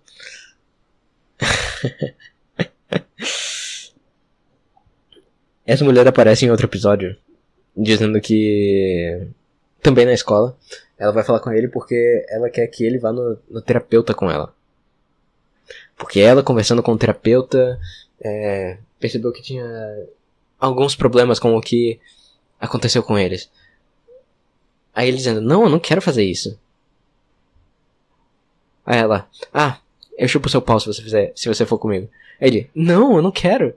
Essa mulher aparece em outro episódio dizendo que também na escola ela vai falar com ele porque ela quer que ele vá no, no terapeuta com ela. Porque ela, conversando com o terapeuta, é, percebeu que tinha alguns problemas com o que aconteceu com eles. Aí ele dizendo, não, eu não quero fazer isso. Aí ela, ah, eu chupo seu pau se você fizer, se você for comigo. Aí ele, não, eu não quero.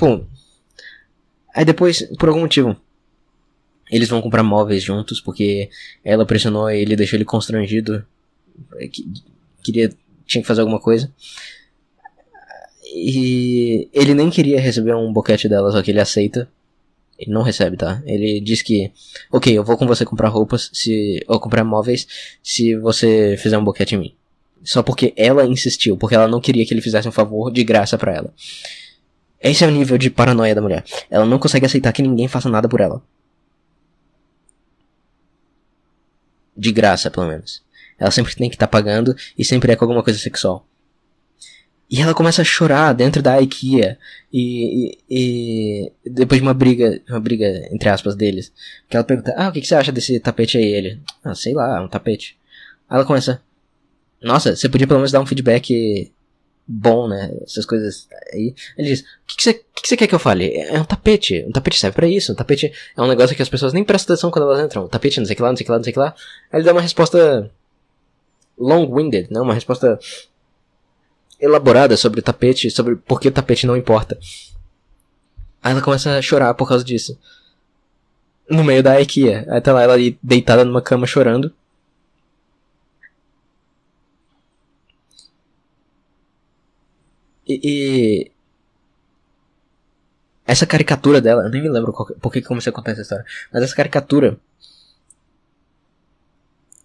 Tipo, Aí depois, por algum motivo, eles vão comprar móveis juntos porque ela pressionou ele, deixou ele constrangido. Queria, tinha que fazer alguma coisa. E ele nem queria receber um boquete dela, só que ele aceita. Ele não recebe, tá? Ele diz que, ok, eu vou com você comprar roupas, se ou comprar móveis, se você fizer um boquete em mim. Só porque ela insistiu, porque ela não queria que ele fizesse um favor de graça para ela. Esse é o nível de paranoia da mulher. Ela não consegue aceitar que ninguém faça nada por ela. De graça, pelo menos. Ela sempre tem que estar tá pagando e sempre é com alguma coisa sexual. E ela começa a chorar dentro da IKEA. E, e, e, depois de uma briga, uma briga entre aspas deles, que ela pergunta: "Ah, o que, que você acha desse tapete aí?" Ele: "Ah, sei lá, é um tapete." Aí ela começa: "Nossa, você podia pelo menos dar um feedback bom, né? Essas coisas aí. Ele diz: O que, que, você, que, que você quer que eu fale? É um tapete. Um tapete serve para isso. Um tapete é um negócio que as pessoas nem prestam atenção quando elas entram. Um tapete, não sei que lá, não sei que lá, não sei que lá. Aí ele dá uma resposta long-winded, né? Uma resposta elaborada sobre o tapete, sobre por que o tapete não importa. Aí ela começa a chorar por causa disso. No meio da IKEA. Aí tá lá ela deitada numa cama chorando. E, essa caricatura dela, eu nem me lembro qual, por que comecei a contar essa história, mas essa caricatura.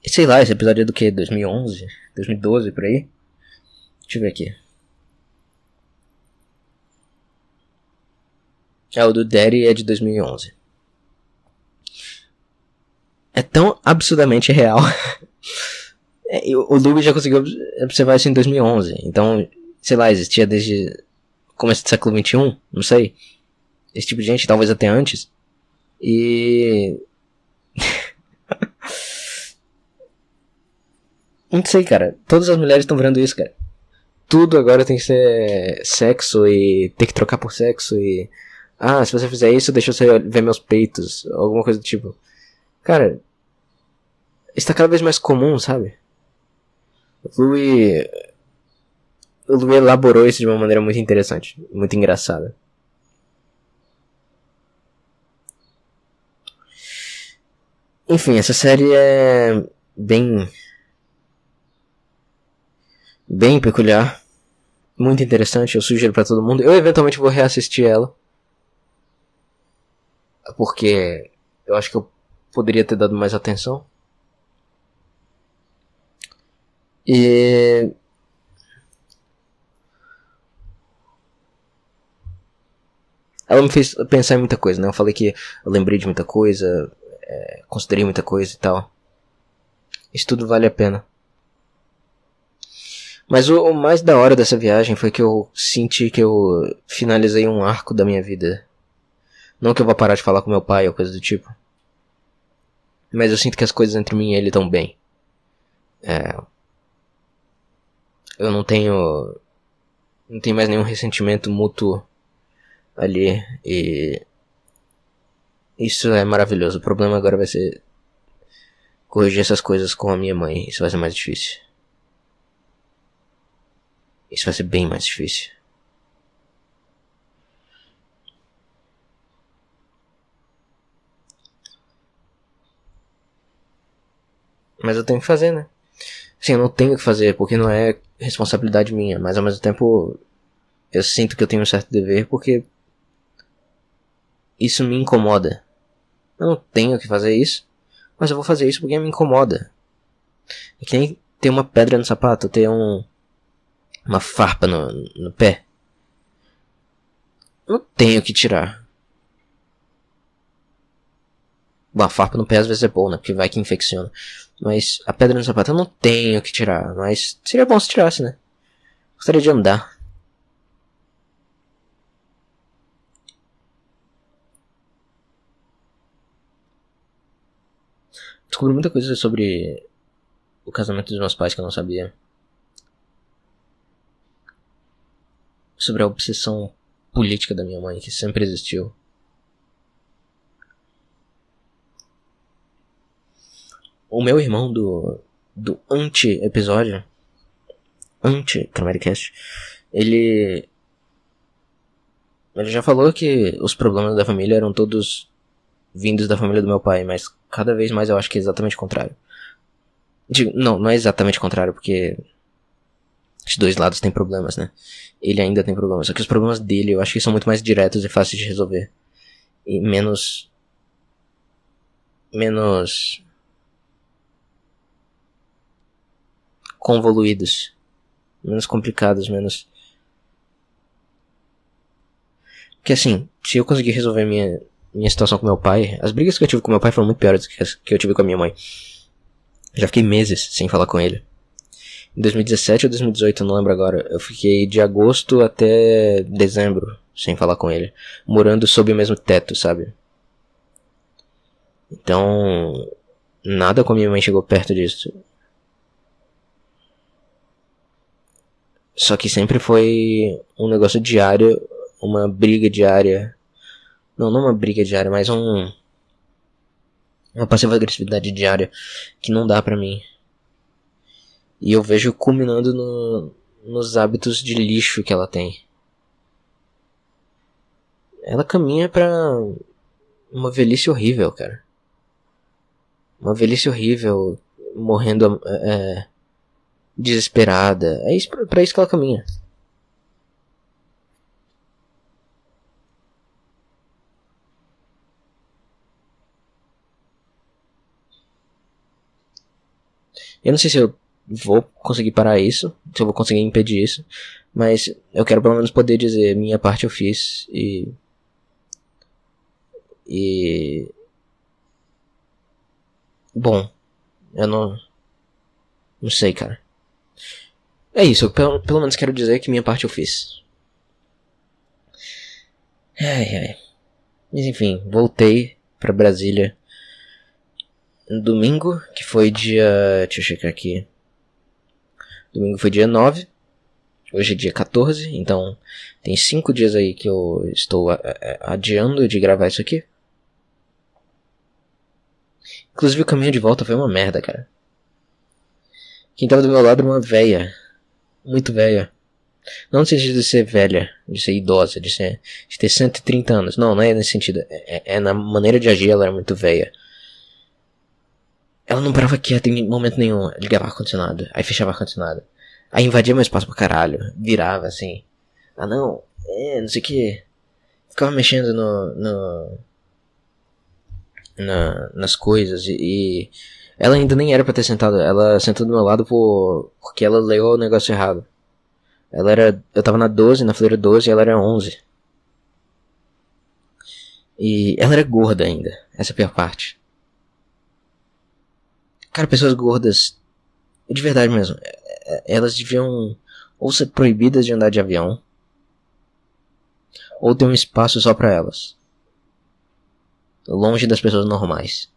Sei lá, esse episódio é do que? 2011? 2012 por aí? Deixa eu ver aqui. É, o do Daddy é de 2011. É tão absurdamente real. é, o Lube já conseguiu observar isso em 2011. Então, sei lá, existia desde começo do século XXI, não sei. Esse tipo de gente, talvez até antes. E. não sei, cara. Todas as mulheres estão vendo isso, cara. Tudo agora tem que ser sexo e ter que trocar por sexo e. Ah, se você fizer isso, deixa você ver meus peitos. Alguma coisa do tipo. Cara. Está cada vez mais comum, sabe? Louis Lu elaborou isso de uma maneira muito interessante, muito engraçada. Enfim, essa série é bem bem peculiar, muito interessante, eu sugiro para todo mundo. Eu eventualmente vou reassistir ela. Porque eu acho que eu poderia ter dado mais atenção. E ela me fez pensar em muita coisa, né? Eu falei que eu lembrei de muita coisa, é, considerei muita coisa e tal. Isso tudo vale a pena. Mas o, o, mais da hora dessa viagem foi que eu senti que eu finalizei um arco da minha vida. Não que eu vá parar de falar com meu pai ou coisa do tipo. Mas eu sinto que as coisas entre mim e ele estão bem. É, eu não tenho. Não tenho mais nenhum ressentimento mútuo ali e isso é maravilhoso. O problema agora vai ser corrigir essas coisas com a minha mãe. Isso vai ser mais difícil. Isso vai ser bem mais difícil. Mas eu tenho que fazer, né? Sim, eu não tenho que fazer porque não é responsabilidade minha, mas ao mesmo tempo eu sinto que eu tenho um certo dever porque isso me incomoda. Eu não tenho que fazer isso, mas eu vou fazer isso porque me incomoda. É que nem ter uma pedra no sapato, ter um uma farpa no, no pé. Eu não tenho que tirar. Uma farpa no pé às vezes é bom, né? Porque vai que infecciona. Mas a pedra no sapato eu não tenho que tirar. Mas seria bom se tirasse, né? Gostaria de andar. Descobri muita coisa sobre o casamento dos meus pais que eu não sabia. Sobre a obsessão política da minha mãe, que sempre existiu. o meu irmão do, do anti-episódio, anti-Camericast, ele. Ele já falou que os problemas da família eram todos vindos da família do meu pai, mas cada vez mais eu acho que é exatamente o contrário. Digo, não, não é exatamente o contrário, porque os dois lados têm problemas, né? Ele ainda tem problemas, só que os problemas dele eu acho que são muito mais diretos e fáceis de resolver. E menos. menos convoluídos, menos complicados, menos. Porque assim, se eu conseguir resolver minha, minha situação com meu pai, as brigas que eu tive com meu pai foram muito piores que as que eu tive com a minha mãe. Já fiquei meses sem falar com ele. Em 2017 ou 2018, eu não lembro agora. Eu fiquei de agosto até dezembro sem falar com ele. Morando sob o mesmo teto, sabe? Então. Nada com a minha mãe chegou perto disso. Só que sempre foi um negócio diário, uma briga diária. Não, não uma briga diária, mas um. Uma passiva agressividade diária que não dá pra mim. E eu vejo culminando no, nos hábitos de lixo que ela tem. Ela caminha pra uma velhice horrível, cara. Uma velhice horrível, morrendo é, desesperada. É isso para isso que ela caminha. Eu não sei se eu vou conseguir parar isso, se eu vou conseguir impedir isso, mas eu quero pelo menos poder dizer minha parte eu fiz e e bom, eu não não sei, cara. É isso, eu pelo, pelo menos quero dizer que minha parte eu fiz. Ai, ai. Mas enfim, voltei para Brasília domingo, que foi dia. Deixa eu checar aqui. Domingo foi dia 9. Hoje é dia 14, então tem 5 dias aí que eu estou adiando de gravar isso aqui. Inclusive o caminho de volta foi uma merda, cara. Quem tava do meu lado era uma véia muito velha. Não no sentido de ser velha, de ser idosa, de, ser, de ter 130 anos. Não, não é nesse sentido. É, é, é na maneira de agir, ela era muito velha. Ela não parava quieta em momento nenhum. Ligava ar-condicionado, aí fechava ar-condicionado. Aí invadia meu espaço pra caralho. Virava assim. Ah não, é, não sei o que. Ficava mexendo no. no na, nas coisas e, e ela ainda nem era pra ter sentado. Ela sentou do meu lado por, porque ela leu o negócio errado. Ela era. Eu tava na 12, na fileira 12 e ela era 11. E ela era gorda ainda. Essa é a pior parte. Cara, pessoas gordas. De verdade mesmo. É, é, elas deviam ou ser proibidas de andar de avião. Ou ter um espaço só pra elas. Longe das pessoas normais.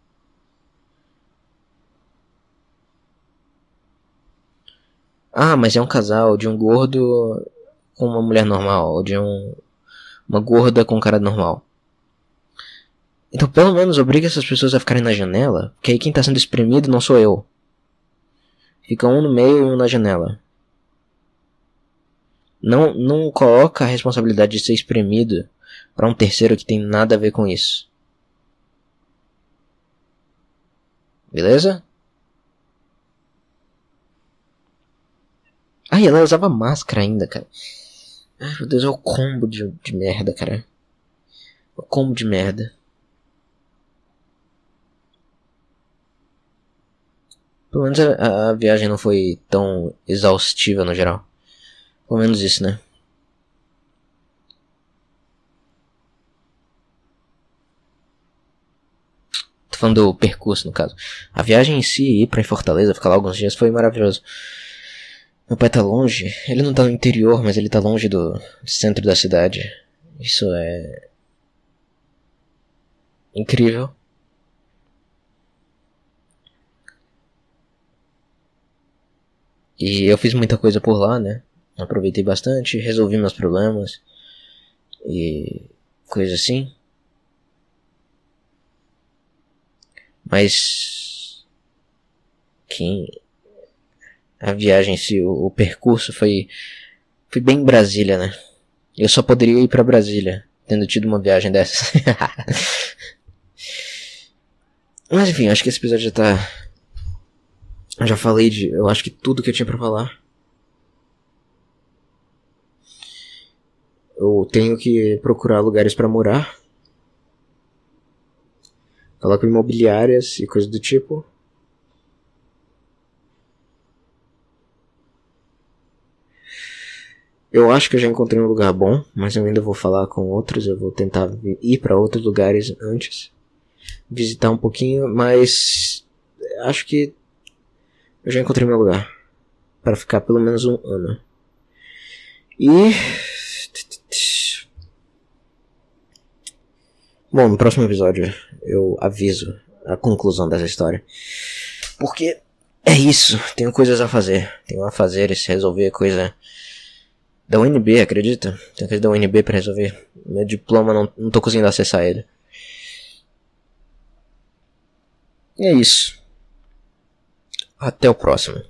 Ah, mas é um casal de um gordo com uma mulher normal, ou de um, uma gorda com um cara normal. Então, pelo menos, obriga essas pessoas a ficarem na janela, porque aí quem tá sendo espremido não sou eu. Fica um no meio e um na janela. Não, não coloca a responsabilidade de ser espremido para um terceiro que tem nada a ver com isso. Beleza? Ai, ela usava máscara ainda, cara. Ai, meu Deus, é o combo de, de merda, cara. O combo de merda. Pelo menos a, a, viagem não foi tão exaustiva no geral. Pelo menos isso, né? Tô falando do percurso, no caso. A viagem em si, ir pra Fortaleza, ficar lá alguns dias, foi maravilhoso. Meu pai tá longe. Ele não tá no interior, mas ele tá longe do, centro da cidade. Isso é. incrível. E eu fiz muita coisa por lá, né? Aproveitei bastante, resolvi meus problemas e coisa assim. Mas que a viagem, se o, o, percurso foi foi bem Brasília, né? Eu só poderia ir para Brasília tendo tido uma viagem dessas. Mas enfim, acho que esse episódio já tá já falei de, eu acho que tudo que eu tinha para falar. Eu tenho que procurar lugares para morar. Com imobiliárias e coisas do tipo. Eu acho que eu já encontrei um lugar bom, mas eu ainda vou falar com outros. Eu vou tentar ir para outros lugares antes, visitar um pouquinho, mas acho que eu já encontrei meu lugar para ficar pelo menos um ano. E Bom, no próximo episódio eu aviso a conclusão dessa história. Porque é isso, tenho coisas a fazer. Tenho a fazer e resolver coisa da UNB, acredita? Tem coisa da UNB para resolver. Meu diploma não, não tô conseguindo acessar ele. E é isso. Até o próximo.